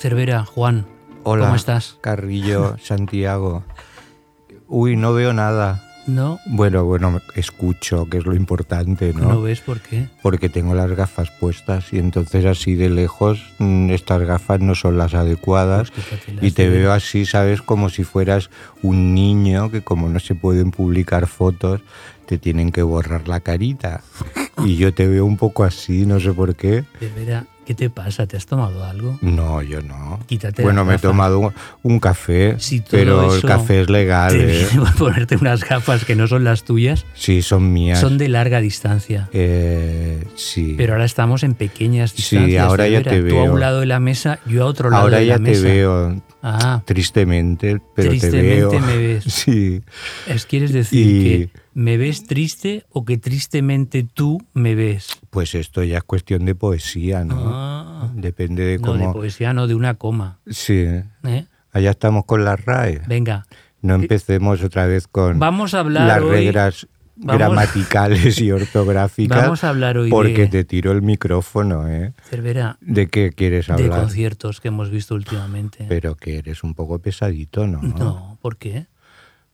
Cervera, Juan. Hola, ¿Cómo estás? Carrillo, Santiago. Uy, no veo nada. ¿No? Bueno, bueno, escucho, que es lo importante, ¿no? ¿No ves por qué? Porque tengo las gafas puestas y entonces así de lejos mm, estas gafas no son las adecuadas Pues y te de- veo así, ¿sabes? Como si fueras un niño que como no se pueden publicar fotos, te tienen que borrar la carita. Y yo te veo un poco así, no sé por qué. ¿Qué te pasa? ¿Te has tomado algo? No, yo no. Quítate bueno, me he tomado un, un café, Si pero el café es legal, Te ¿eh? por ponerte unas gafas que no son las tuyas. Sí, son mías. Son de larga distancia. Eh, sí. Pero ahora estamos en pequeñas Sí, distancias. ahora ya te Tú a veo. un lado de la mesa, yo a otro lado Ahora de ya la te mesa. veo Ah, tristemente, pero te veo. Tristemente me ves. Sí. es, ¿quieres decir Y- que me ves triste o que tristemente tú me ves? Pues esto ya es cuestión de poesía, ¿no? Ah, Depende de no, de cómo. poesía, no de una coma. sí. ¿eh? Allá estamos con las RAE. Venga, No empecemos otra vez con vamos a hablar las hoy- reglas vamos- gramaticales y ortográficas. Vamos a hablar hoy Porque de- te tiro el micrófono, ¿eh? Cervera, ¿De qué quieres de hablar? conciertos que hemos visto últimamente. Pero que eres un poco pesadito, ¿no? No, ¿por qué?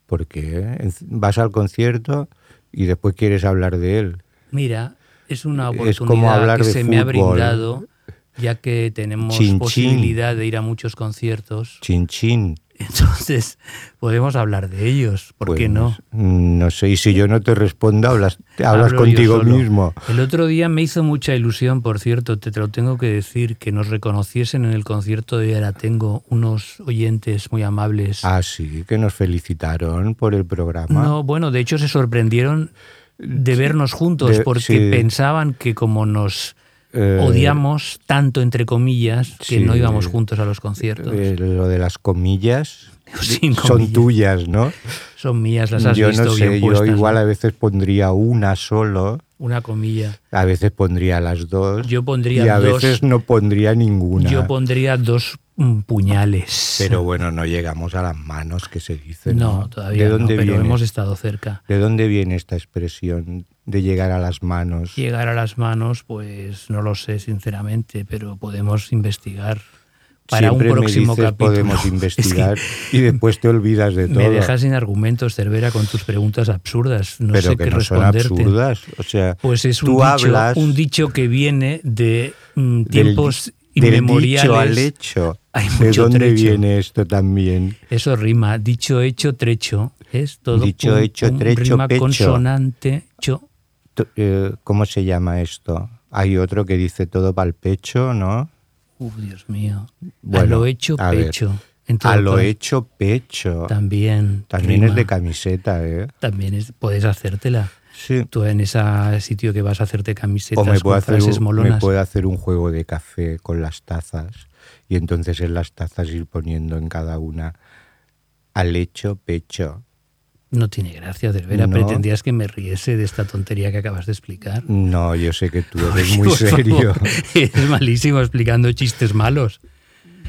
Porque vas al concierto y después quieres hablar de él. Mira, es una Es oportunidad como hablar que de se me ha fútbol. brindado, ya que tenemos Chin, chin. posibilidad de ir a muchos conciertos. Chin chin. Entonces, podemos hablar de ellos, ¿por Pues qué no? No sé, y si yo no te respondo, hablas, hablas Hablo contigo mismo. El otro día me hizo mucha ilusión, por cierto, te, te lo tengo que decir, que nos reconociesen en el concierto de Ahora Tengo unos oyentes muy amables. Ah, sí, que nos felicitaron por el programa. No, bueno, de hecho se sorprendieron de vernos juntos de- porque sí. pensaban que como nos Eh, odiamos tanto, entre comillas, que sí. no íbamos juntos a los conciertos. eh, lo de las comillas son comillas. tuyas, ¿no? Son mías, las has yo visto no sé, bien yo puestas, igual ¿no? a veces pondría una solo, Una comilla. a veces pondría las dos. Yo pondría y a dos. veces no pondría ninguna. Yo pondría dos mm, puñales. Pero bueno, no llegamos a las manos que se dice. no, ¿no? todavía ¿De dónde no, pero viene? hemos estado cerca. ¿De dónde viene esta expresión de llegar a las manos? Llegar a las manos, pues no lo sé sinceramente, pero podemos investigar para Siempre un próximo me dices, capítulo. podemos Es que investigar y después te olvidas de todo. me dejas sin argumentos, Cervera, con tus preguntas absurdas. No pero sé que qué no son responderte. absurdas. O sea, Pues es un tú dicho, hablas un dicho que viene de mm, del- tiempos del inmemoriales. dicho al hecho. Hay ¿De mucho dónde trecho. viene esto también? Eso rima, dicho, hecho, trecho. Es todo Dicho, un- hecho, trecho, rima pecho. consonante, cho. Eh, ¿Cómo se llama esto? Hay otro que dice todo para el pecho, ¿no? Uf, Dios mío. a Bueno, lo hecho, a pecho. A lo hecho pecho. También. También rima. es de camiseta, ¿eh? También es, puedes hacértela. Sí. Tú en ese sitio que vas a hacerte camisetas O me puedo, con hacer frases un, me molonas. puedo hacer un juego de café con las tazas y entonces en las tazas ir poniendo en cada una al hecho pecho. No tiene gracia, Cervera. No. Pretendías que me riese de esta tontería que acabas de explicar. No, yo sé que tú eres muy serio, favor, Eres malísimo explicando chistes malos.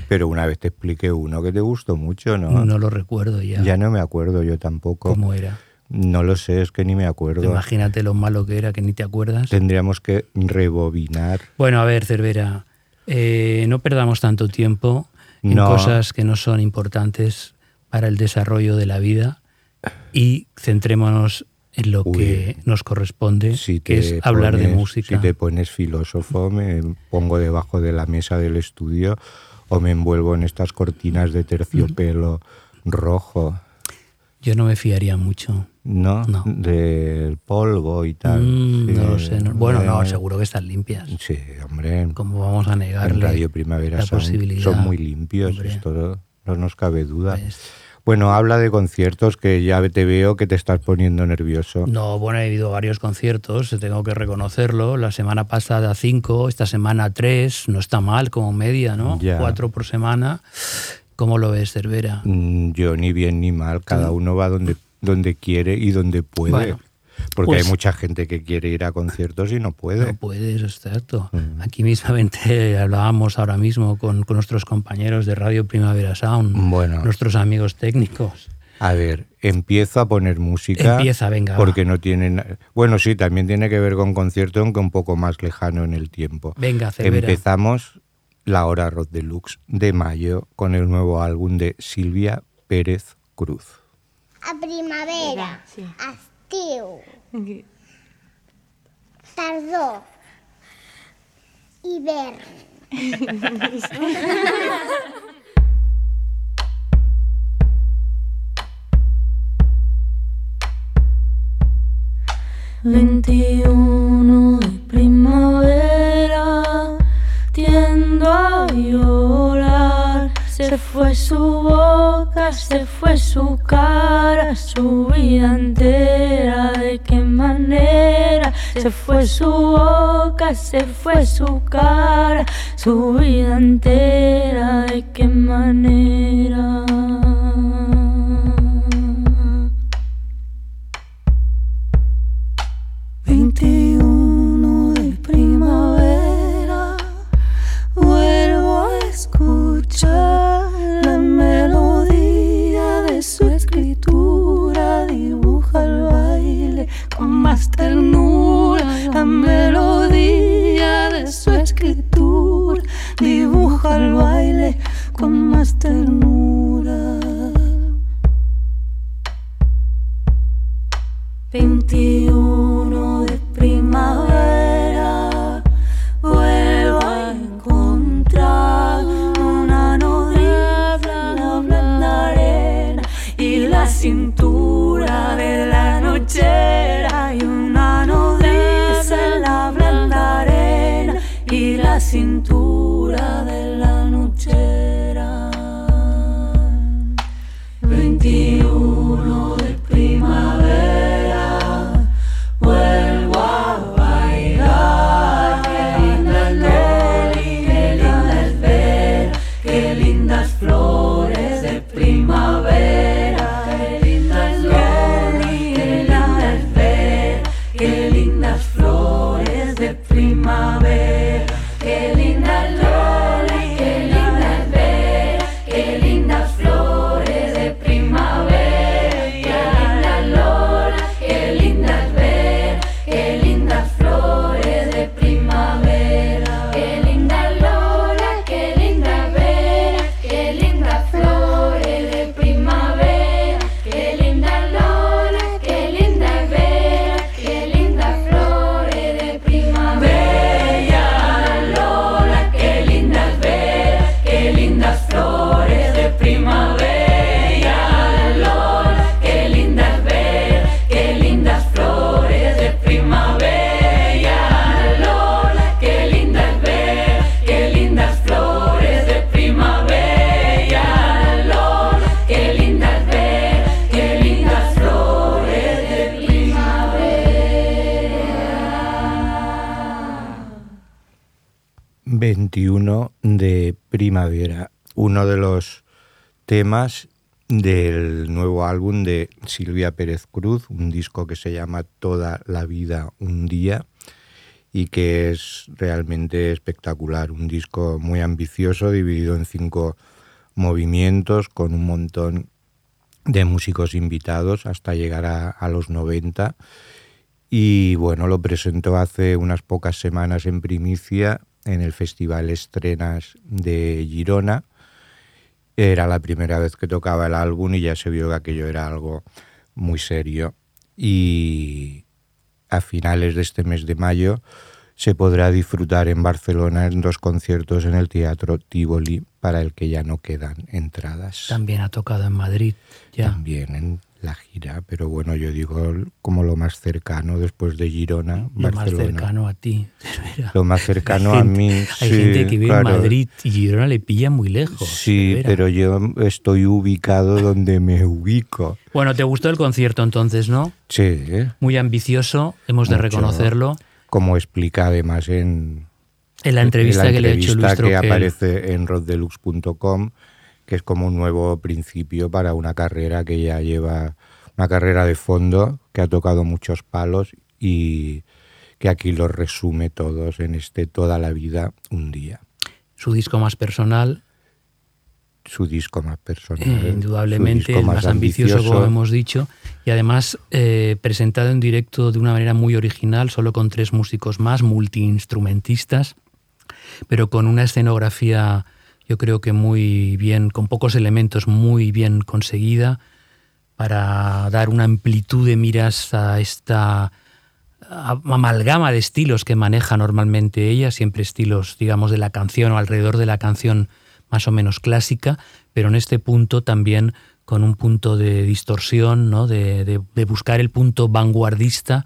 pero una vez te expliqué uno que te gustó mucho, ¿no? No lo recuerdo ya. Ya no me acuerdo yo tampoco. ¿Cómo era? No lo sé, es que ni me acuerdo. Imagínate lo malo que era, que ni te acuerdas. Tendríamos que rebobinar. Bueno, a ver, Cervera, eh, no perdamos tanto tiempo en No. cosas que no son importantes para el desarrollo de la vida y centrémonos en lo Uy. que nos corresponde, Si que es hablar de pones- música. Si te pones filósofo, me pongo debajo de la mesa del estudio o me envuelvo en estas cortinas de terciopelo rojo. Yo no me fiaría mucho. ¿no? No. Del polvo y tal. Mm, Sí, no lo sé. no- Bueno, no, seguro que están limpias. Sí, hombre. ¿Cómo vamos a En negarle Radio Primavera la son, posibilidad? son muy limpios, esto no nos cabe duda. Pues, Bueno, habla de conciertos que ya te veo que te estás poniendo nervioso. No, bueno, he ido a varios conciertos, tengo que reconocerlo. La semana pasada cinco, esta semana tres, no está mal como media, ¿no? Ya. Cuatro por semana. ¿Cómo lo ves, Cervera? Mm, Yo ni bien ni mal, cada uno va donde, donde quiere y donde puede. Bueno, Porque pues- hay mucha gente que quiere ir a conciertos y no puede. No puedes, exacto. Mm. Aquí mismamente hablábamos ahora mismo con, con nuestros compañeros de Radio Primavera Sound, Bueno. nuestros amigos técnicos. A ver, empiezo a poner música. Empieza, venga, va. Porque no tienen. Bueno, sí, también tiene que ver con concierto, aunque un poco más lejano en el tiempo. Venga, Cervera. Empezamos la hora Rock Deluxe de mayo con el nuevo álbum de Silvia Pérez Cruz. A primavera, Sí. Estiu, tardor, hivern. Veintiuno de primavera, tiendo a llorar. Se fue su boca, se fue su cara, su vida entera. ¿De qué manera? Se fue su boca, se fue su cara, su vida entera. ¿De qué manera? 21 ternura, la melodía de su escritura, dibuja el baile con más ternura. 21 de primavera, temas del nuevo álbum de Silvia Pérez Cruz, un disco que se llama Toda la vida un día y que es realmente espectacular, un disco muy ambicioso dividido en cinco movimientos con un montón de músicos invitados hasta llegar a, a los 90 y bueno, lo presentó hace unas pocas semanas en primicia en el Festival Estrenas de Girona. Era la primera vez que tocaba el álbum y ya se vio que aquello era algo muy serio. Y a finales de este mes de mayo se podrá disfrutar en Barcelona en dos conciertos en el Teatro Tivoli para el que ya no quedan entradas. También ha tocado en Madrid, ya. También en la gira, pero bueno, yo digo como lo más cercano después de Girona, Lo más cercano a ti. Lo más cercano a mí. Hay sí, gente que vive claro. en Madrid y Girona le pilla muy lejos. Sí, pero yo estoy ubicado donde me ubico. Bueno, ¿te gustó el concierto entonces, no? Sí. Muy ambicioso, hemos de reconocerlo. como explica además en, En la entrevista la que le ha hecho Luis que Troquel. aparece en roddelux.com, que es como un nuevo principio para una carrera que ya lleva una carrera de fondo, que ha tocado muchos palos y que aquí los resume todos en este Toda la vida, un día. Su disco más personal, Su disco más personal. eh, indudablemente el más ambicioso, como hemos dicho, y además eh, presentado en directo de una manera muy original, solo con tres músicos más, multiinstrumentistas, pero con una escenografía, yo creo que muy bien, con pocos elementos, muy bien conseguida, para dar una amplitud de miras a esta amalgama de estilos que maneja normalmente ella, siempre estilos, digamos, de la canción o alrededor de la canción más o menos clásica, pero en este punto también con un punto de distorsión, ¿no? de- de buscar el punto vanguardista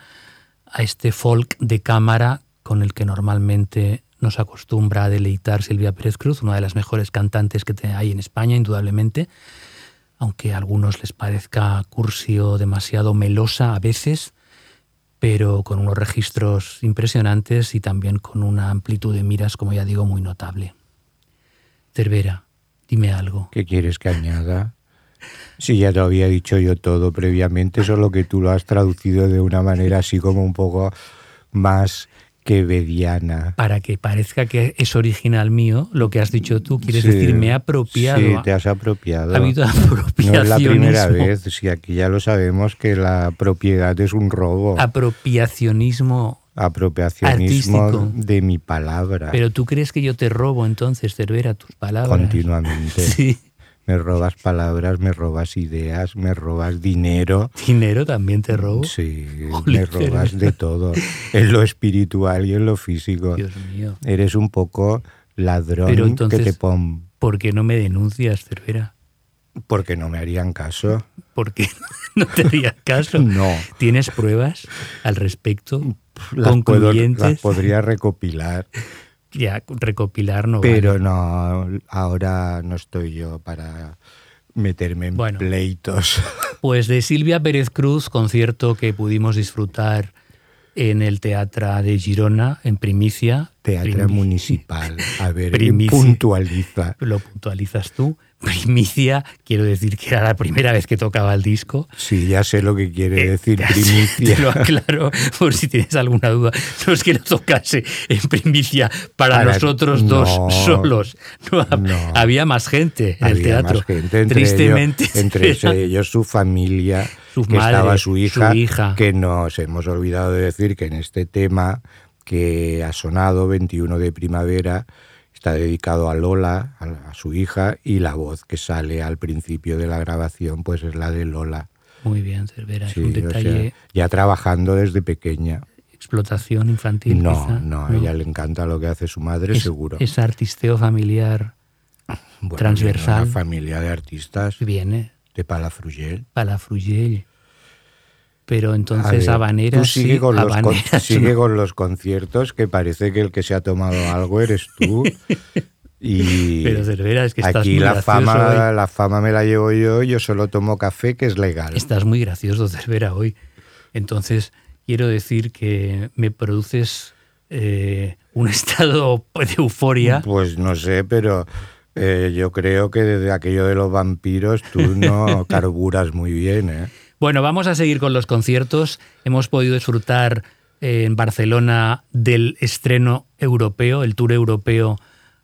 a este folk de cámara con el que normalmente nos acostumbra a deleitar Silvia Pérez Cruz, una de las mejores cantantes que hay en España, indudablemente, aunque a algunos les parezca cursi o demasiado melosa a veces, pero con unos registros impresionantes y también con una amplitud de miras, como ya digo, muy notable. Cervera, dime algo. ¿Qué quieres que añada? Si ya te lo había dicho yo todo previamente, solo que tú lo has traducido de una manera así como un poco más quevediana. Para que parezca que es original mío, lo que has dicho tú, quieres Sí, decir, me he apropiado. Sí, te has apropiado. Ha habido No es la primera vez, si aquí ya lo sabemos que la propiedad es un robo. Apropiacionismo. Apropiacionismo artístico. de mi palabra. Pero tú crees que yo te robo entonces, Cervera, tus palabras. continuamente. Sí. Me robas palabras, me robas ideas, me robas dinero. Dinero también te robo. Sí, me robas de todo, en lo espiritual y en lo físico. Dios mío. Eres un poco ladrón Pero entonces- que te pon... ¿Por qué no me denuncias, Cervera? Porque no me harían caso. ¿Por qué no te harías caso? No. ¿Tienes pruebas al respecto? Las, puedo, las podría recopilar, Ya, recopilar no pero vale. no, ahora no estoy yo para meterme en Bueno. pleitos. Pues de Silvia Pérez Cruz, concierto que pudimos disfrutar en el Teatro de Girona, en primicia. Teatro municipal. A ver, puntualiza. Lo puntualizas tú. Primicia, quiero decir que era la primera vez que tocaba el disco. Sí, ya sé lo que quiere Eh, decir Te primicia. lo aclaro por si tienes alguna duda. No es que lo tocase en primicia para Para- nosotros dos solos. No, no. Había más gente en el Había teatro. más gente, entre Tristemente. ellos, entre era- ellos su familia, Su que madre, estaba su hija, su hija. que nos hemos olvidado de decir que en este tema que ha sonado 21 de primavera está dedicado a Lola, a, su hija, y la voz que sale al principio de la grabación pues es la de Lola. Muy bien, Cervera. Sí, es un o sea, detalle. ya trabajando desde pequeña. explotación infantil. No, quizá, no, a ella le encanta lo que hace su madre, es, seguro. Es artisteo familiar. Bueno, transversal. Una familia de artistas Viene de Palafrugell. Palafrugell. Pero A entonces ver, habaneras tú sigue, sí, con los, con- habaneras sigue no. con los conciertos que parece que el que se ha tomado algo eres tú. Y Pero Cervera, es que estás aquí muy la fama, hoy. la fama me la llevo yo, yo solo tomo café que es legal. Estás muy gracioso, Cervera, hoy. Entonces, quiero decir que me produces eh, un estado de euforia. Pues no sé, pero eh, yo creo que desde aquello de los vampiros tú no carburas muy bien, ¿eh? Bueno, vamos a seguir con los conciertos. Hemos podido disfrutar eh, en Barcelona del estreno europeo, el Tour Europeo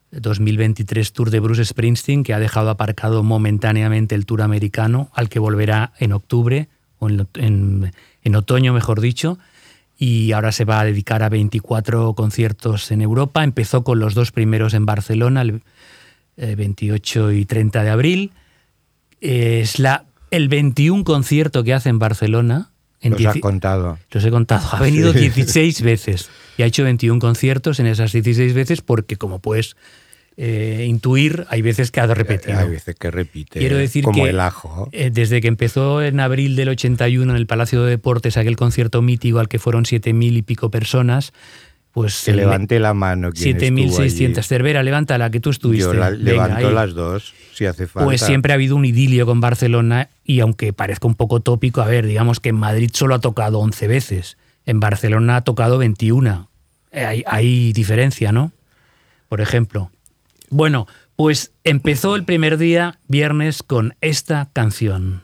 2023 Tour de Bruce Springsteen, que ha dejado aparcado momentáneamente el Tour americano, al que volverá en octubre, o en, otoño, mejor dicho. Y ahora se va a dedicar a 24 conciertos en Europa. Empezó con los dos primeros en Barcelona, el eh, 28 y 30 de abril. Es la, el 21 concierto que hace en Barcelona. En Los has contado. los he contado. Ha venido Sí. 16 veces y ha hecho 21 conciertos en esas 16 veces porque, como puedes eh, intuir, hay veces que ha repetido. Hay veces que repite. Quiero decir como que el ajo. eh, desde que empezó en abril del 81 en el Palacio de Deportes aquel concierto mítico al que fueron siete mil y pico personas, pues Que levante la mano. quien estuvo 7.600. allí. Cervera, levántala, que tú estuviste. Yo la- Venga, levanto ahí. las dos, si hace falta. Pues siempre ha habido un idilio con Barcelona y aunque parezca un poco tópico, a ver, digamos que en Madrid solo ha tocado 11 veces, en Barcelona ha tocado 21. Eh, Hay, hay diferencia, ¿no? Por ejemplo. Bueno, pues empezó el primer día, viernes, con esta canción.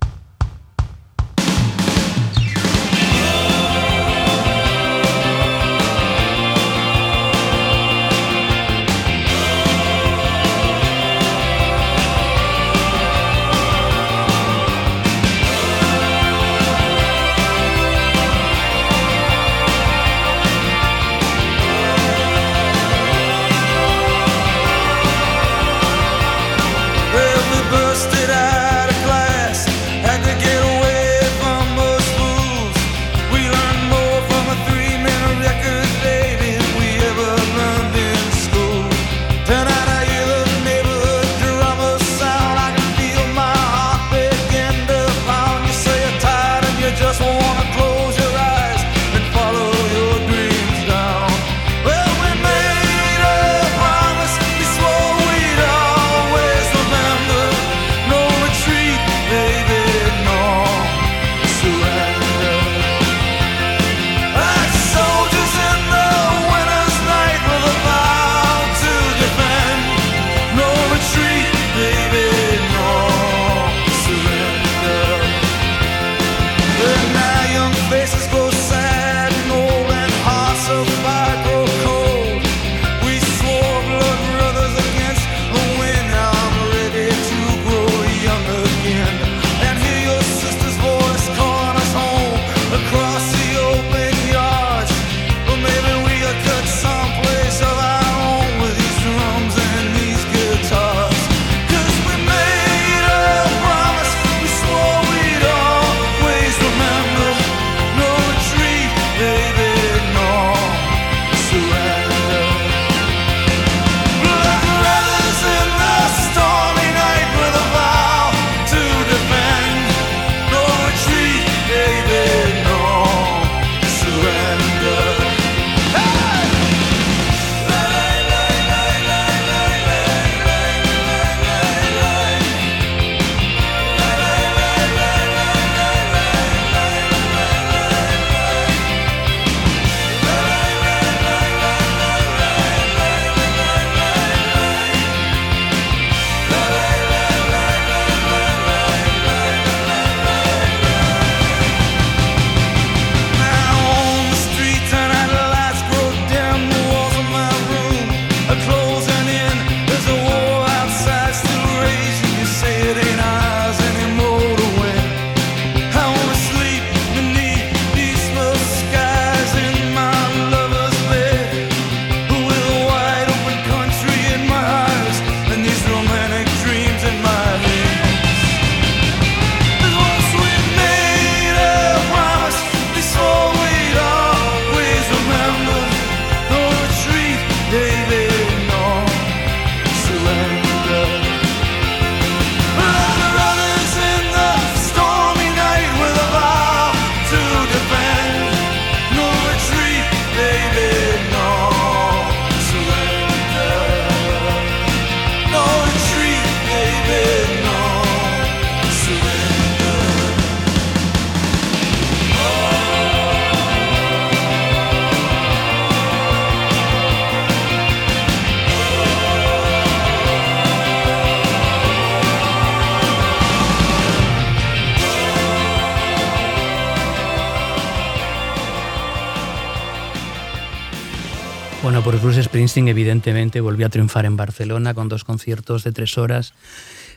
Springsteen evidentemente volvió a triunfar en Barcelona con dos conciertos de tres horas.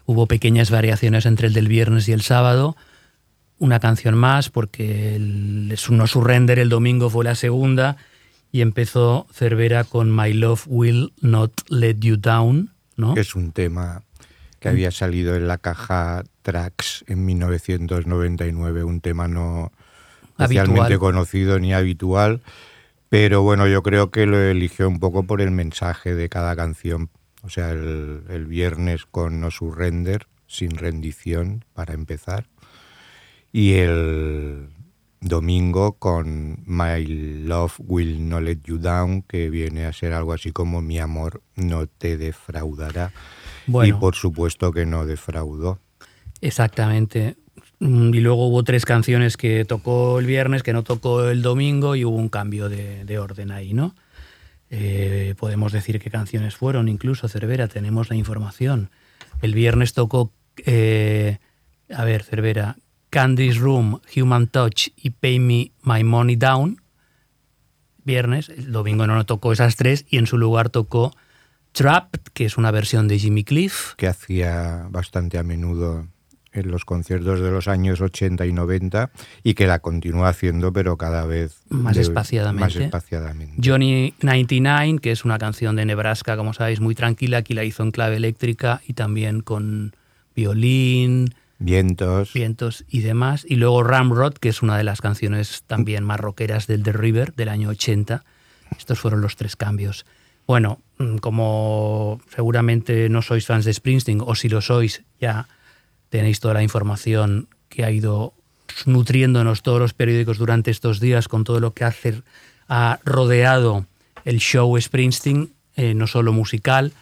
Hubo pequeñas variaciones entre el del viernes y el sábado. Una canción más porque el No Surrender el domingo fue la segunda y empezó Cervera con My Love Will Not Let You Down, ¿no? es un tema que había salido en la caja Tracks en 1999, un tema no especialmente conocido ni habitual, pero bueno, yo creo que lo eligió un poco por el mensaje de cada canción. O sea, el, el viernes con No Surrender, sin rendición, para empezar. Y el domingo con My Love Will Not Let You Down, que viene a ser algo así como Mi amor no te defraudará. Bueno. Y por supuesto que no defraudó. Exactamente. Mm, Y luego hubo tres canciones que tocó el viernes, que no tocó el domingo y hubo un cambio de, de orden ahí, ¿no? Eh, podemos decir qué canciones fueron, incluso Cervera, tenemos la información. El viernes tocó, eh, a ver, Cervera, Candy's Room, Human Touch y Pay Me My Money Down. Viernes, el domingo no tocó esas tres y en su lugar tocó Trapped, que es una versión de Jimmy Cliff. que hacía bastante a menudo en los conciertos de los años 80 y 90 y que la continúa haciendo pero cada vez Más de- espaciadamente. más espaciadamente. Johnny 99, que es una canción de Nebraska, como sabéis, muy tranquila, aquí la hizo en clave eléctrica y también con violín, Vientos. vientos y demás. Y luego Ramrod, que es una de las canciones también más rockeras del The River del año 80. Estos fueron los tres cambios. Bueno, mm, como seguramente no sois fans de Springsteen, o si lo sois, ya tenéis toda la información que ha ido nutriéndonos todos los periódicos durante estos días con todo lo que hace, ha rodeado el show Springsteen, eh, no solo musical,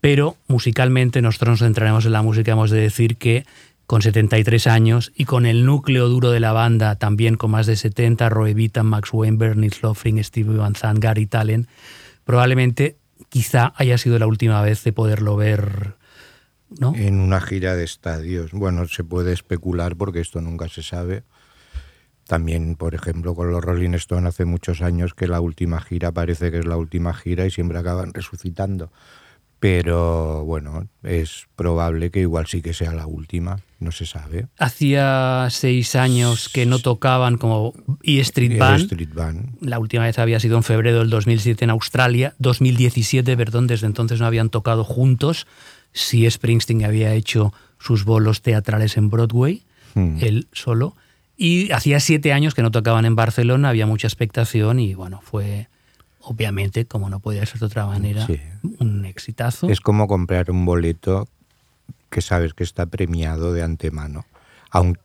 pero musicalmente nosotros nos centraremos en la música, hemos de decir que con 73 años y con el núcleo duro de la banda también con más de 70, Roy Vita, Max Weinberg, Nils Lofring, Stevie Van Zandt, Gary Talen, probablemente quizá haya sido la última vez de poderlo ver, ¿no? En una gira de estadios. Bueno, se puede especular porque esto nunca se sabe. También, por ejemplo, con los Rolling Stones hace muchos años que la última gira parece que es la última gira y siempre acaban resucitando. Pero bueno, es probable que igual sí que sea la última, no se sabe. Hacía seis años que no tocaban como E Street El Band. Street Band. La última vez había sido en febrero del 2007 en Australia. 2017, perdón, desde entonces no habían tocado juntos. Sí, Springsteen había hecho sus bolos teatrales en Broadway, Hmm. él solo. Y hacía siete años que no tocaban en Barcelona, había mucha expectación y bueno, fue obviamente, como no podía ser de otra manera, Sí. un exitazo. Es como comprar un boleto que sabes que está premiado de antemano. Aun-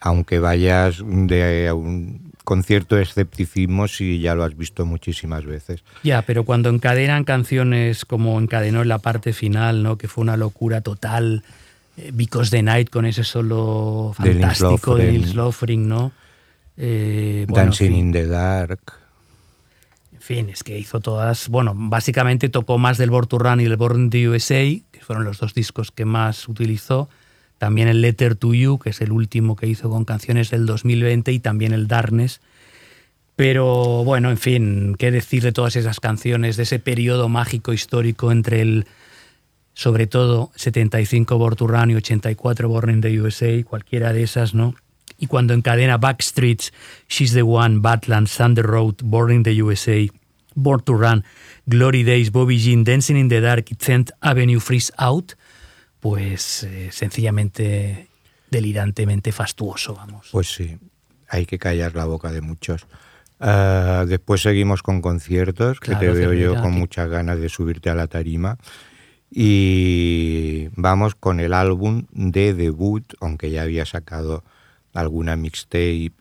aunque vayas de un concierto de escepticismo si ya lo has visto muchísimas veces. Ya, pero cuando encadenan canciones como encadenó en la parte final, ¿no? que fue una locura total, eh, Because the Night con ese solo fantástico de. Nils Lofgren, ¿no? Eh, bueno, Dancing en fin, in the Dark. en fin, es que hizo todas, bueno, básicamente tocó más del Born to Run y el Born the USA, que fueron los dos discos que más utilizó. También el Letter to You, que es el último que hizo con canciones del 2020, y también el Darkness. Pero bueno, en fin, qué decir de todas esas canciones, de ese periodo mágico histórico entre el, sobre todo, 75 Born to Run y 84 Born in the USA, cualquiera de esas, ¿no? Y cuando encadena Backstreets, She's the One, Badlands, Thunder Road, Born in the USA, Born to Run, Glory Days, Bobby Jean, Dancing in the Dark y 10th Avenue Freeze Out, pues eh, sencillamente delirantemente fastuoso, vamos. Pues sí, hay que callar la boca de muchos. Ah, después seguimos con conciertos, que te veo yo con que- muchas ganas de subirte a la tarima. Y vamos con el álbum de debut, aunque ya había sacado alguna mixtape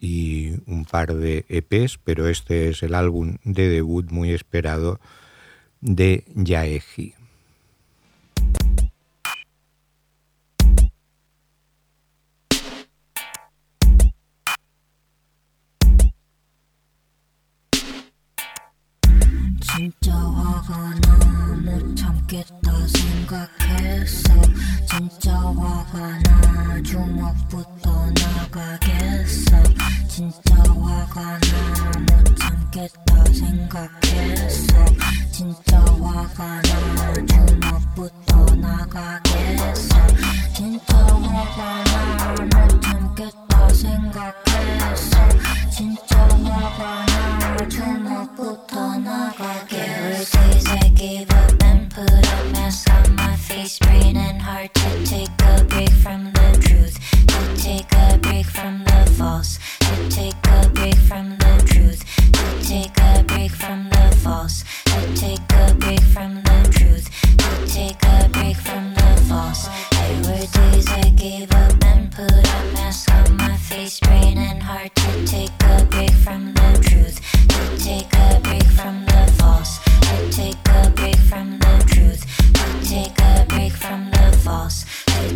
y un par de EPs, pero este es el álbum de debut muy esperado de Yaeji. 화가 나 주먹부터 나가겠어. 진짜 화가 나 못 참겠다 생각했어. 진짜 화가 나 주먹부터 나가겠어. 진짜 화가 나 못 참겠다 생각했어. 진짜 화가 나 주먹부터 나가겠어 put a mask on my face, brain and heart, to take a break from the truth, to take a break from the false, to take a break from the truth, to take a break from the false, to take a break from the truth, to take a break from the false. There were days I gave up and put a mask on my face, brain and heart, to take a break from the truth, to take a break from the false, to take a break from the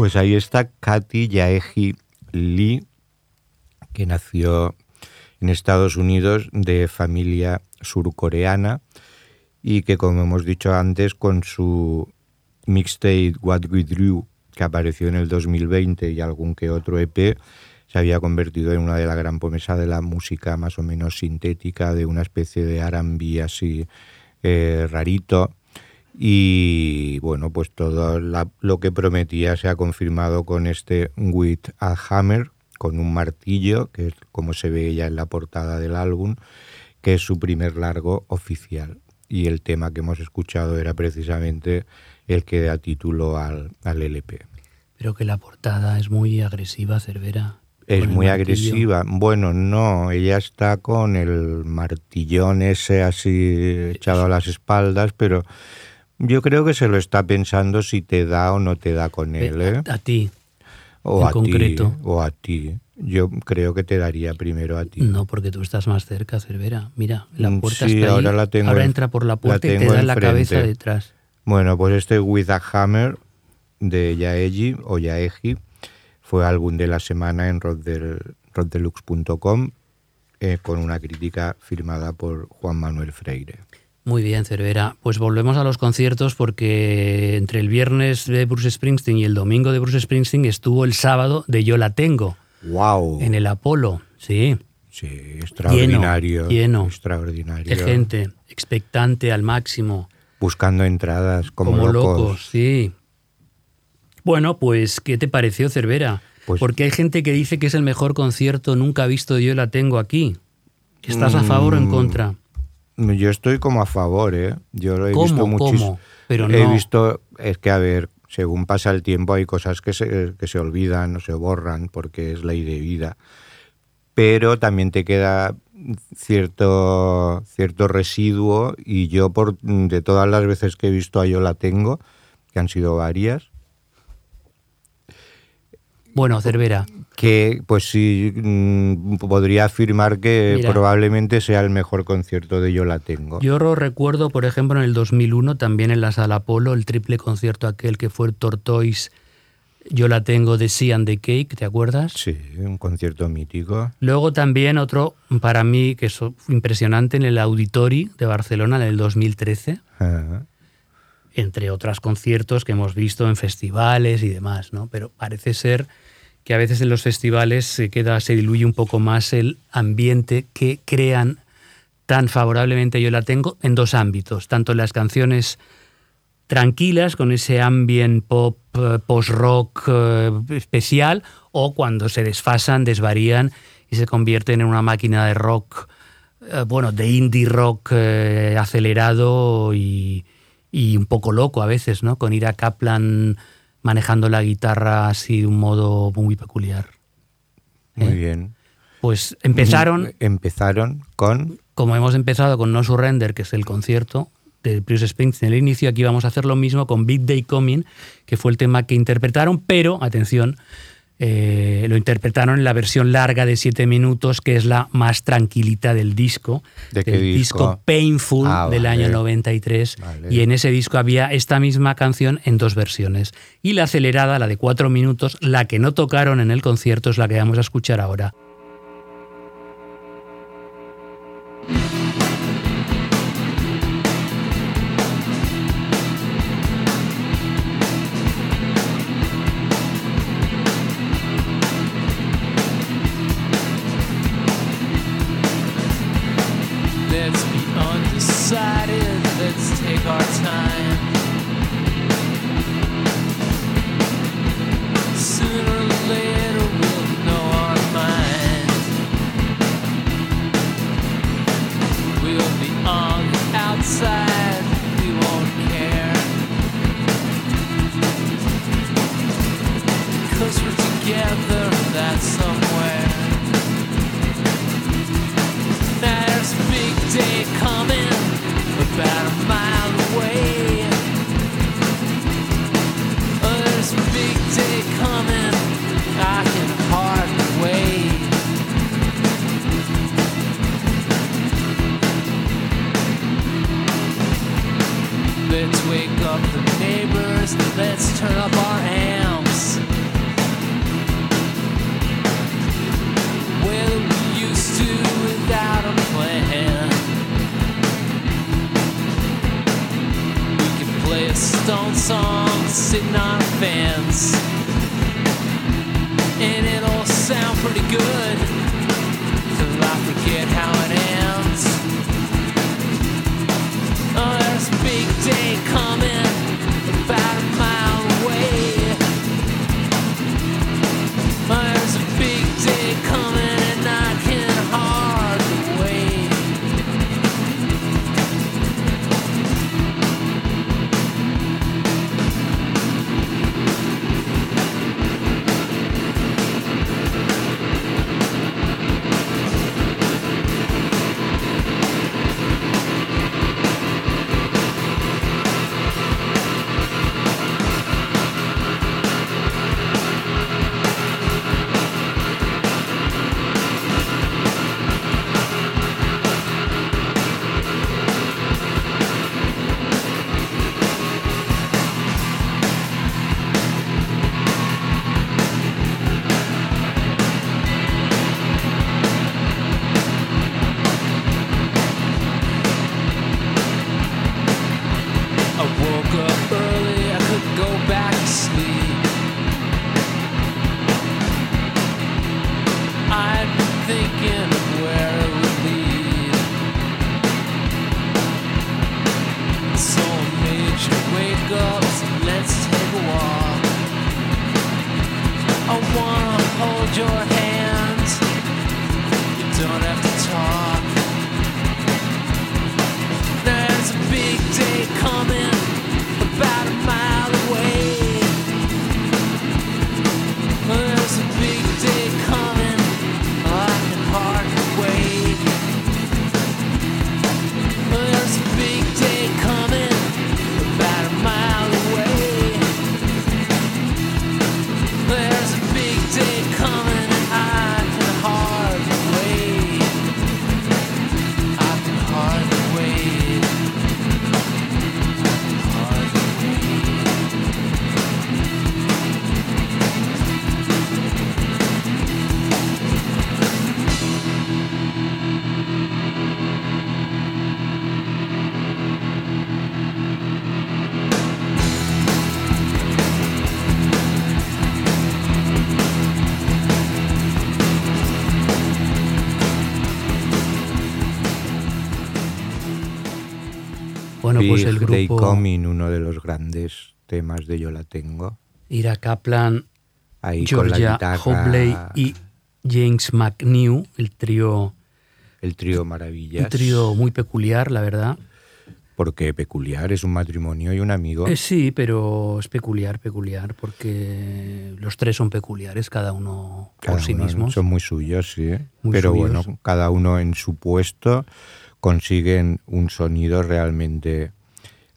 Pues ahí está Katy Yaeji Lee, que nació en Estados Unidos de familia surcoreana y que, como hemos dicho antes, con su mixtape What We Drew, que apareció en el 2020 y algún que otro EP, se había convertido en una de las gran promesa de la música más o menos sintética, de una especie de R&B así eh, rarito. Y bueno, pues todo la- lo que prometía se ha confirmado con este With a Hammer, con un martillo, que es como se ve ya en la portada del álbum, que es su primer largo oficial. Y el tema que hemos escuchado era precisamente el que da título al, al LP. Pero que la portada es muy agresiva, Cervera. Es muy martillo. agresiva. Bueno, no, ella está con el martillón ese así echado a las espaldas, pero yo creo que se lo está pensando si te da o no te da con él, ¿eh? A, a ti. O en a concreto. ti. O a ti. Yo creo que te daría primero a ti. No, porque tú estás más cerca, Cervera. Mira, la Mm, puerta sí, está ahí. ahora la tengo Ahora en- entra por la la puerta y te da en la cabeza detrás. Bueno, pues este With a Hammer de Yaeji o Yaeji fue álbum de la semana en rockdeluxe.com eh, con una crítica firmada por Juan Manuel Freire. Muy bien, Cervera. Pues volvemos a los conciertos porque entre el viernes de Bruce Springsteen y el domingo de Bruce Springsteen estuvo el sábado de Yo la tengo ¡Wow! en el Apolo. Sí, Sí, extraordinario. lleno. Extraordinario. de gente expectante al máximo, Buscando entradas como, como, locos. locos. Sí. Bueno, pues, ¿qué te pareció, Cervera? Pues- porque hay gente que dice que es el mejor concierto nunca visto de Yo la tengo aquí. ¿Estás a favor o en Mm, contra? Yo estoy como a favor, ¿eh? Yo lo he ¿Cómo? visto muchísimo. Pero He no. visto, es que a ver, según pasa el tiempo hay cosas que se, que se olvidan o se borran porque es ley de vida. Pero también te queda cierto, cierto residuo y yo por de todas las veces que he visto a Yo la tengo, que han sido varias, Bueno, Cervera, que pues sí mm, podría afirmar que Mira. probablemente sea el mejor concierto de Yo la tengo. Yo lo recuerdo, por ejemplo, en el 2001, también en la Sala Apolo, el triple concierto aquel que fue Tortoise, yo la tengo de Sea and the Cake, ¿te acuerdas? Sí, un concierto mítico. Luego también otro, para mí, que es impresionante, en el Auditori de Barcelona, en el 2013. Ah, entre otros conciertos que hemos visto en festivales y demás, ¿no? Pero parece ser que a veces en los festivales se queda, se diluye un poco más el ambiente que crean tan favorablemente. Yo la tengo en dos ámbitos, tanto en las canciones tranquilas, con ese ambient pop, eh, post-rock eh, especial, o cuando se desfasan, desvarían y se convierten en una máquina de rock, eh, bueno, de indie rock acelerado y, y un poco loco a veces, ¿no? Con Ira Kaplan manejando la guitarra así de un modo muy peculiar. Muy ¿Eh? bien. Pues empezaron, Empezaron con. como hemos empezado con No Surrender, que es el concierto de Bruce Springsteen en el inicio, aquí vamos a hacer lo mismo con Big Day Coming, que fue el tema que interpretaron, pero, atención, eh, lo interpretaron en la versión larga de 7 minutos, que es la más tranquilita del disco, ¿De qué del disco? Painful Ah, del vale. año 93, Vale. y en ese disco había esta misma canción en dos versiones. Y la acelerada, la de 4 minutos, la que no tocaron en el concierto, es la que vamos a escuchar ahora. Bueno, pues el Big Day grupo- Coming, uno de los grandes temas de Yo la tengo. Ira Kaplan, Ahí Georgia guitarra, Hobley y James McNew, el trío, el trío Maravillas. un trío muy peculiar, la verdad. Porque peculiar, es un matrimonio y un amigo. Eh, sí, pero es peculiar, peculiar, porque los tres son peculiares, cada uno Cada por sí uno mismos. Son muy suyos, sí. Muy Pero suyos. bueno, cada uno en su puesto consiguen un sonido realmente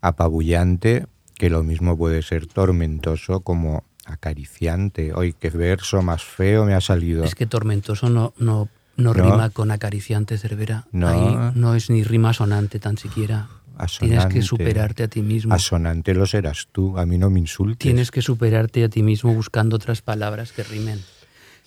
apabullante, que lo mismo puede ser tormentoso como acariciante. Hoy qué verso más feo me ha salido. Es que tormentoso no, no, no, No. rima con acariciante, Cervera. No. Ahí no es ni rima sonante tan siquiera. Tienes que superarte a ti mismo. Asonante lo serás tú, a mí no me insultes. Tienes que superarte a ti mismo buscando otras palabras que rimen.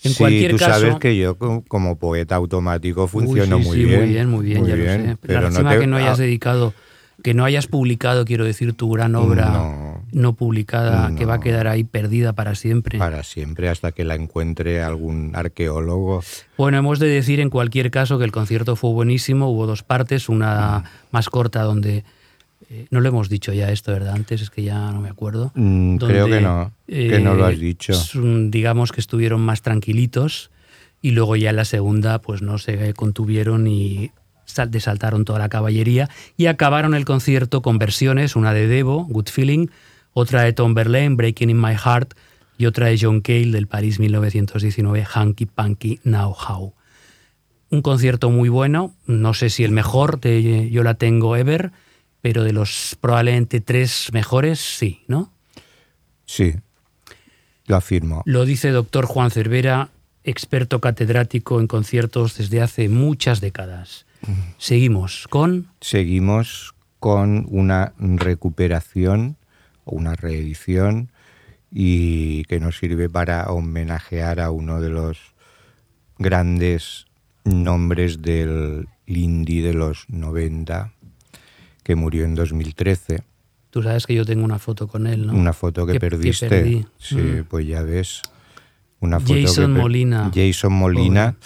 En sí, cualquier tú caso, sabes que yo co- como poeta automático funciono Uy, sí, muy, sí, bien, muy bien, muy bien, ya lo sé. pero no te- que no hayas ah, dedicado, que no hayas publicado, quiero decir, tu gran obra no, No. publicada, que va a quedar ahí perdida para siempre. para siempre hasta que la encuentre algún arqueólogo. Bueno, hemos de decir en cualquier caso que el concierto fue buenísimo, hubo dos partes, una más corta donde... eh, no lo hemos dicho ya esto, ¿verdad? Antes es que ya no me acuerdo. Mm, creo que no, que no lo has dicho. es un- digamos que estuvieron más tranquilitos y luego ya en la segunda pues no se contuvieron y sal- desaltaron toda la caballería y acabaron el concierto con versiones, una de Devo, Good Feeling, otra de Tom Verlaine, Breaking in My Heart y otra de John Cale del París 1919, Hanky Panky Now How. Un concierto muy bueno, no sé si el mejor de Yo la tengo ever, pero de los probablemente tres mejores, sí, ¿no? Sí, lo afirmo. Lo dice doctor Juan Cervera, experto catedrático en conciertos desde hace muchas décadas. Seguimos con... Seguimos con una recuperación o una reedición y que nos sirve para homenajear a uno de los grandes nombres del indie de los 90 que murió en 2013. Tú sabes que yo tengo una foto con él, ¿no? Una foto que, Que- que perdiste. perdí. Sí, Mm. pues ya ves. Una foto Jason que Molina. Jason Molina,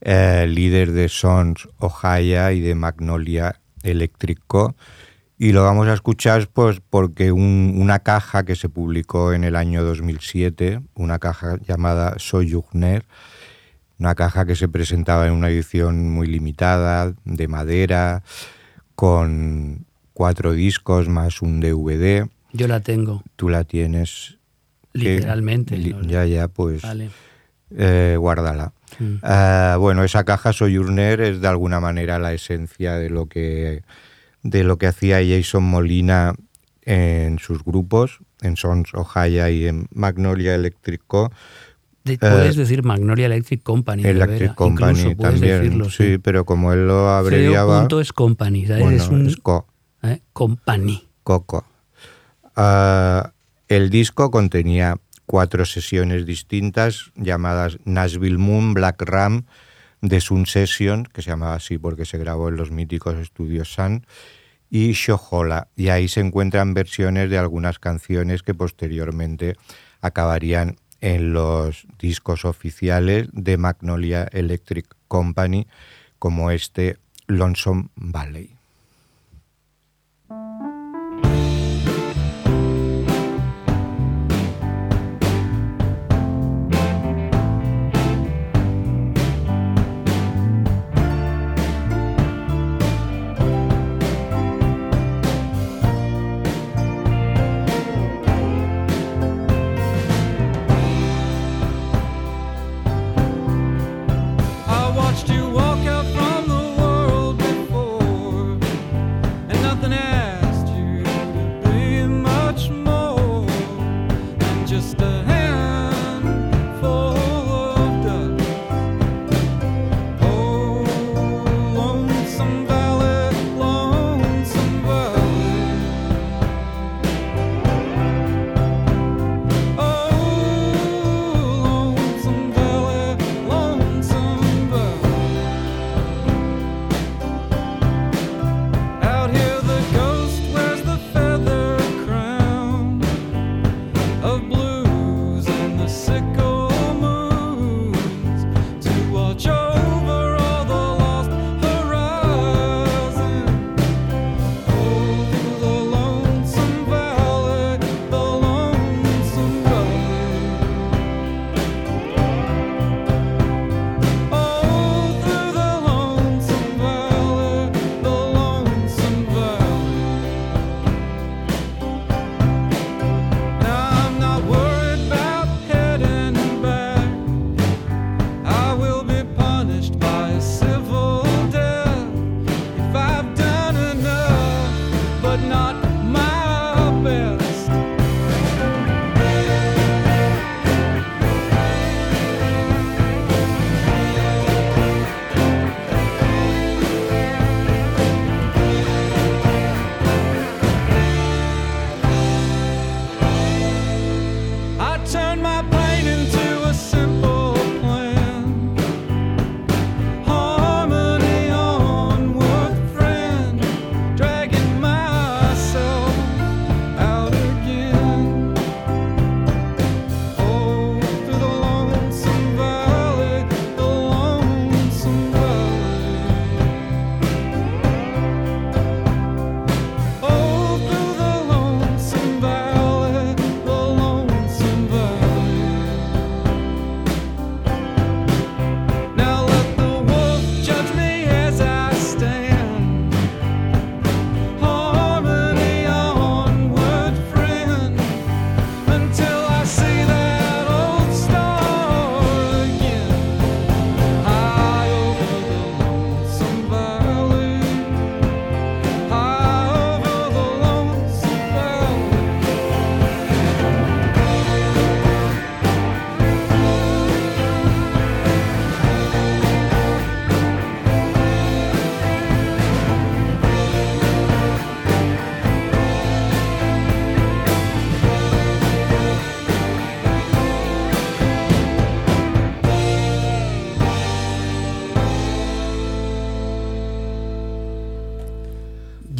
eh, líder de Sons Ohio y de Magnolia Electric Co. Y lo vamos a escuchar pues porque un- una caja que se publicó en el año 2007, una caja llamada Sojourner, una caja que se presentaba en una edición muy limitada, de madera, con cuatro discos más un DVD. Yo la tengo, Tú la tienes. literalmente. li- ¿no? ya, ya, pues Vale. eh, guárdala. Mm. Ah, bueno, esa caja Sojourner es de alguna manera la esencia de lo que de lo que hacía Jason Molina en sus grupos, en Sons Ohio y en Magnolia Electric Co. De- puedes decir Magnolia Electric Company. Eh, Electric Company también. decirlo, sí, pero como él lo abreviaba. punto es Company, ¿sabes? bueno, es un es Co. ¿eh? Company. Coco. Ah, el disco contenía cuatro sesiones distintas llamadas Nashville Moon, Black Ram, The Sun Session, que se llamaba así porque se grabó en los míticos estudios Sun, y Shohola. Y ahí se encuentran versiones de algunas canciones que posteriormente acabarían en los discos oficiales de Magnolia Electric Company, como este Lonesome Valley.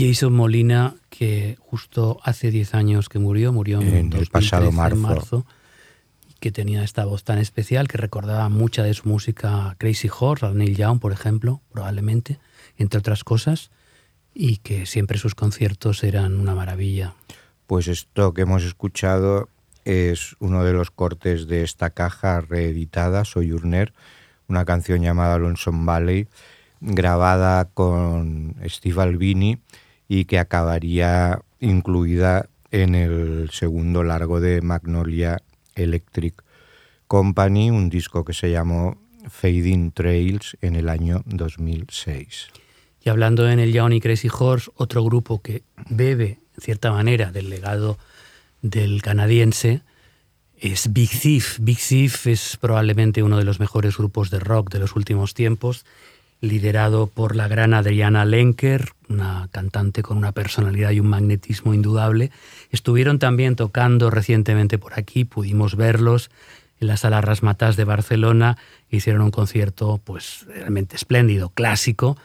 Jason Molina, que justo hace 10 años que murió, murió en, En el 2013, pasado en marzo. que tenía esta voz tan especial que recordaba mucha de su música Crazy Horse, a Neil Young, por ejemplo, probablemente, entre otras cosas, y que siempre sus conciertos eran una maravilla. Pues esto que hemos escuchado es uno de los cortes de esta caja reeditada, Sojourner, una canción llamada Lonesome Valley, grabada con Steve Albini y que acabaría incluida en el segundo largo de Magnolia Electric Company, un disco que se llamó Fading Trails en el año 2006. Y hablando en el Young y Crazy Horse, otro grupo que bebe, en cierta manera, del legado del canadiense, es Big Thief. Big Thief es probablemente uno de los mejores grupos de rock de los últimos tiempos, liderado por la gran Adriana Lenker, una cantante con una personalidad y un magnetismo indudable. Estuvieron también tocando recientemente por aquí, pudimos verlos en la sala Rasmatas de Barcelona, hicieron un concierto pues realmente espléndido, clásico,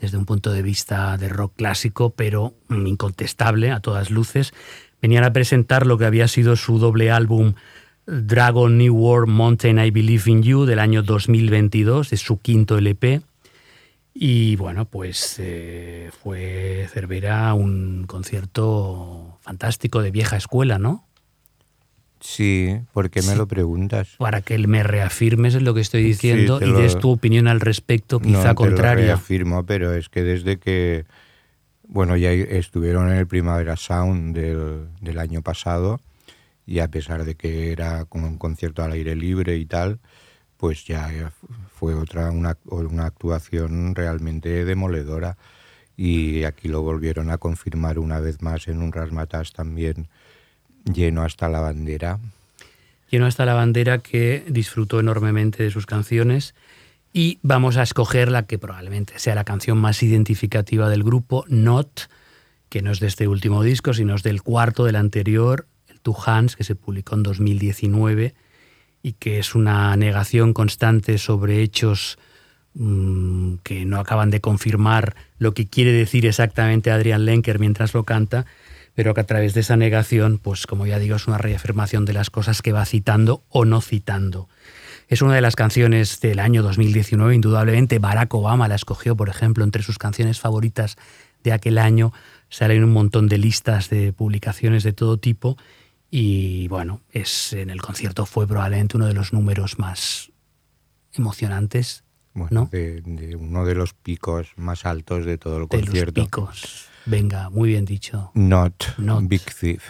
desde un punto de vista de rock clásico, pero incontestable a todas luces. Venían a presentar lo que había sido su doble álbum Dragon New World Mountain I Believe in You del año 2022, es su quinto LP. Y bueno, pues eh, fue Cervera un concierto fantástico de vieja escuela, ¿no? Sí, ¿por qué me Sí. lo preguntas? Para que me reafirmes en lo que estoy diciendo te y lo- des tu opinión al respecto, No, quizá te lo contraria. reafirmo, pero es que desde que, bueno, ya estuvieron en el Primavera Sound del, del año pasado y a pesar de que era como un concierto al aire libre y tal, pues ya fue otra una, una actuación realmente demoledora. Y aquí lo volvieron a confirmar una vez más en un Rasmatas también lleno hasta la bandera. Lleno hasta la bandera que disfrutó enormemente de sus canciones. Y vamos a escoger la que probablemente sea la canción más identificativa del grupo, Not, que no es de este último disco, sino es del cuarto del anterior, el Two Hands, que se publicó en 2019 y que es una negación constante sobre hechos mm, que no acaban de confirmar lo que quiere decir exactamente Adrian Lenker mientras lo canta, pero que a través de esa negación, pues como ya digo, es una reafirmación de las cosas que va citando o no citando. Es una de las canciones del año 2019, indudablemente. Barack Obama la escogió, por ejemplo, entre sus canciones favoritas de aquel año. Salen un montón de listas de publicaciones de todo tipo. Y bueno, es, en el concierto fue probablemente uno de los números más emocionantes Bueno, ¿No? de, de uno de los picos más altos de todo el de los concierto. picos. Venga, muy bien dicho. Not, Not. Big Thief.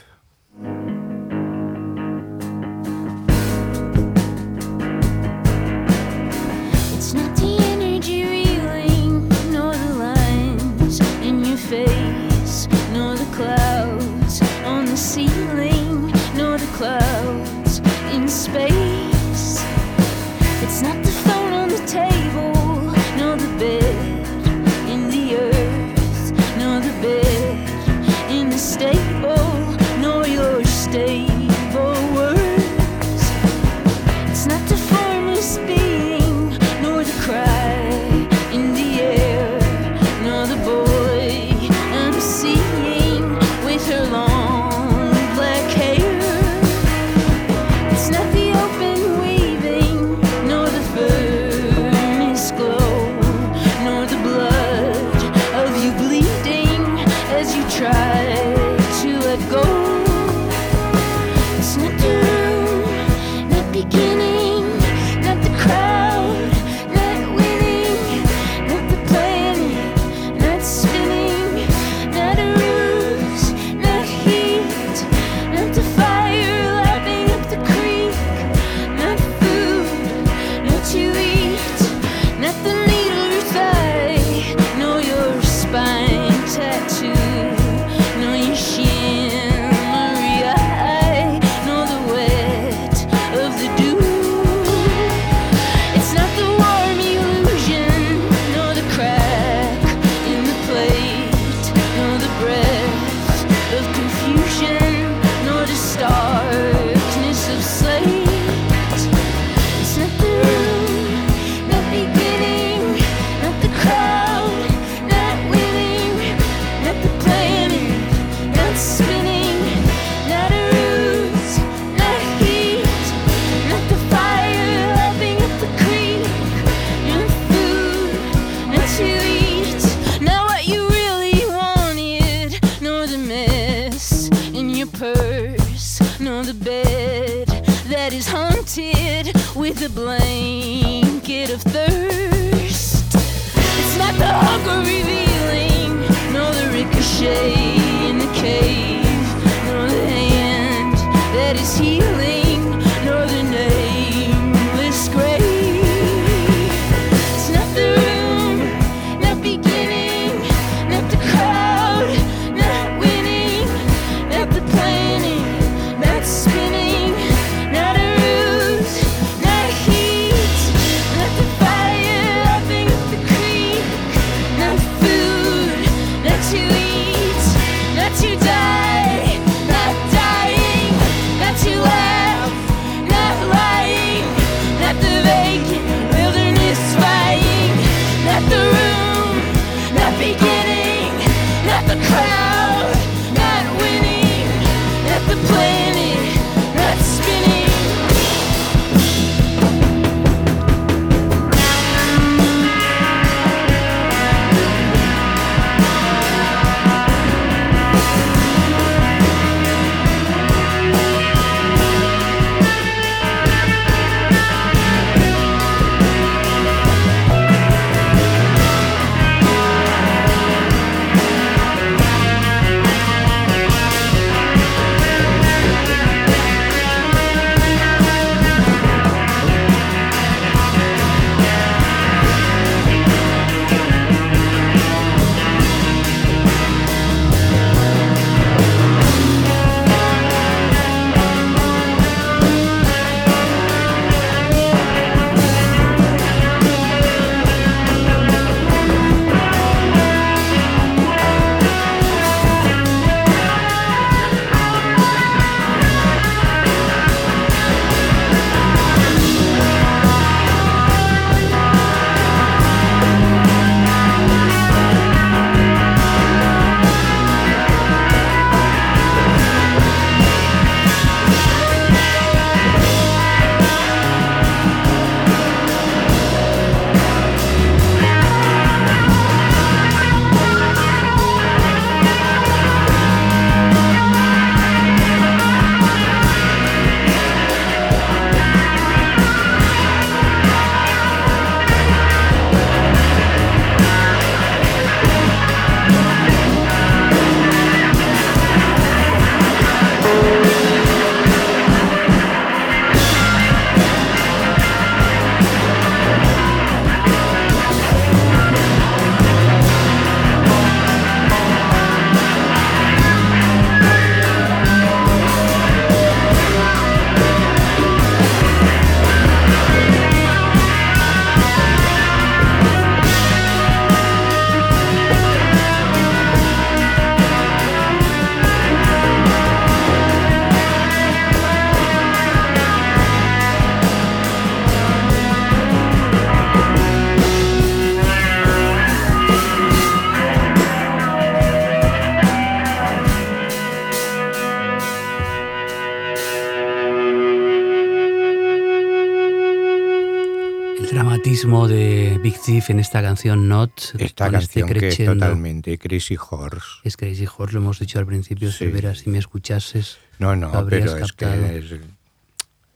Dramatismo de Big Thief en esta canción Not, Esta este canción que es totalmente Crazy Horse. Es Crazy Horse, lo hemos dicho al principio, Sí. Silvera, si me escuchases. No, no, lo pero es captado. que es,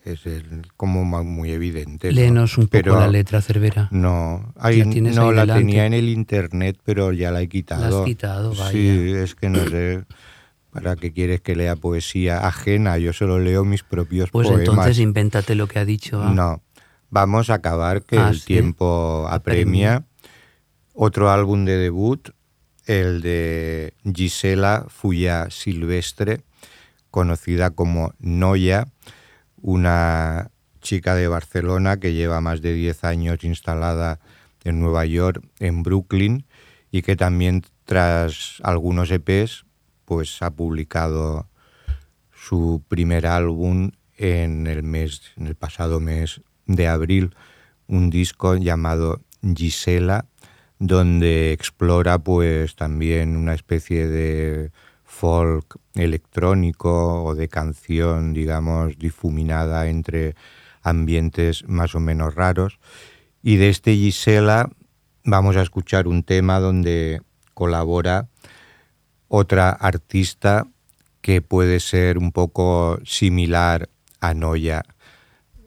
es el- como muy evidente. ¿no? Léenos un poco Pero la letra, Cervera. No, ahí, La no la delante. tenía en el internet, pero ya la he quitado. quitado, vaya. Sí, es que no sé. ¿Para qué quieres que lea poesía ajena? Yo solo leo mis propios Pues poemas. entonces invéntate lo que ha dicho. No, vamos a acabar que Ah, el sí. tiempo apremia. Otro álbum de debut, el de Gisela Fuya Silvestre, conocida como Noya, una chica de Barcelona que lleva más de 10 años instalada en Nueva York, en Brooklyn, y que también tras algunos EPs, pues ha publicado su primer álbum en el mes, en el pasado mes de abril, un disco llamado Gisela, donde explora pues también una especie de folk electrónico o de canción, digamos, difuminada entre ambientes más o menos raros. Y de este Gisela vamos a escuchar un tema donde colabora otra artista que puede ser un poco similar a Noya.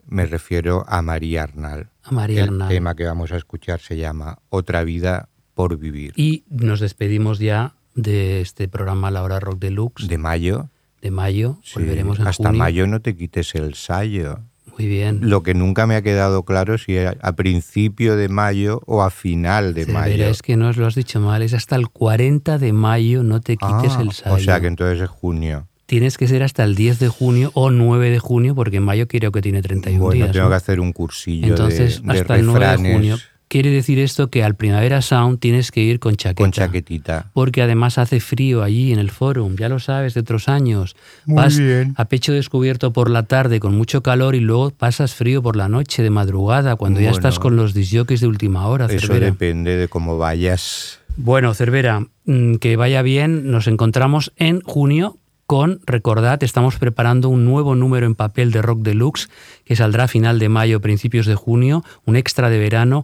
Me refiero a María Arnal. A María El Arnal. tema que vamos a escuchar se llama Otra vida por vivir. Y nos despedimos ya de este programa La Hora Rock Deluxe De mayo. de mayo. sí, Volveremos en hasta junio. mayo no te quites el sayo. Muy bien. Lo que nunca me ha quedado claro si era a principio de mayo o a final de Cervera, mayo. es que no os lo has dicho mal, es hasta el 40 de mayo, no te quites Ah, el sayo. O sea que entonces es junio. Tienes que ser hasta el 10 de junio o 9 de junio, porque en mayo creo que tiene 31 Bueno, días. tengo ¿no? que hacer un cursillo Entonces, de, de hasta el 9 de junio. Quiere decir esto que al Primavera Sound tienes que ir con chaqueta. con chaquetita. Porque además hace frío allí en el forum, ya lo sabes de otros años. Muy Vas bien. a pecho descubierto por la tarde con mucho calor y luego pasas frío por la noche de madrugada cuando ya estás con los disjockeys de última hora. Eso Cervera. depende de cómo vayas. Bueno, Cervera, mm, que vaya bien. Nos encontramos en junio con, recordad, estamos preparando un nuevo número en papel de Rock Deluxe que saldrá a final de mayo, principios de junio, un extra de verano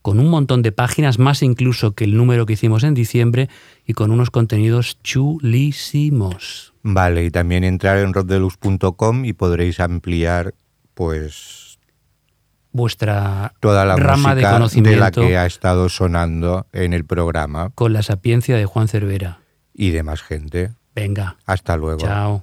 con un montón de páginas, más incluso que el número que hicimos en diciembre y con unos contenidos chulísimos. Vale, y también entrar en rockdeluxe.com y podréis ampliar pues Vuestra toda la rama de música de, la conocimiento que ha estado sonando en el programa con la sapiencia de Juan Cervera. y de más gente. Venga, Hasta luego. chao.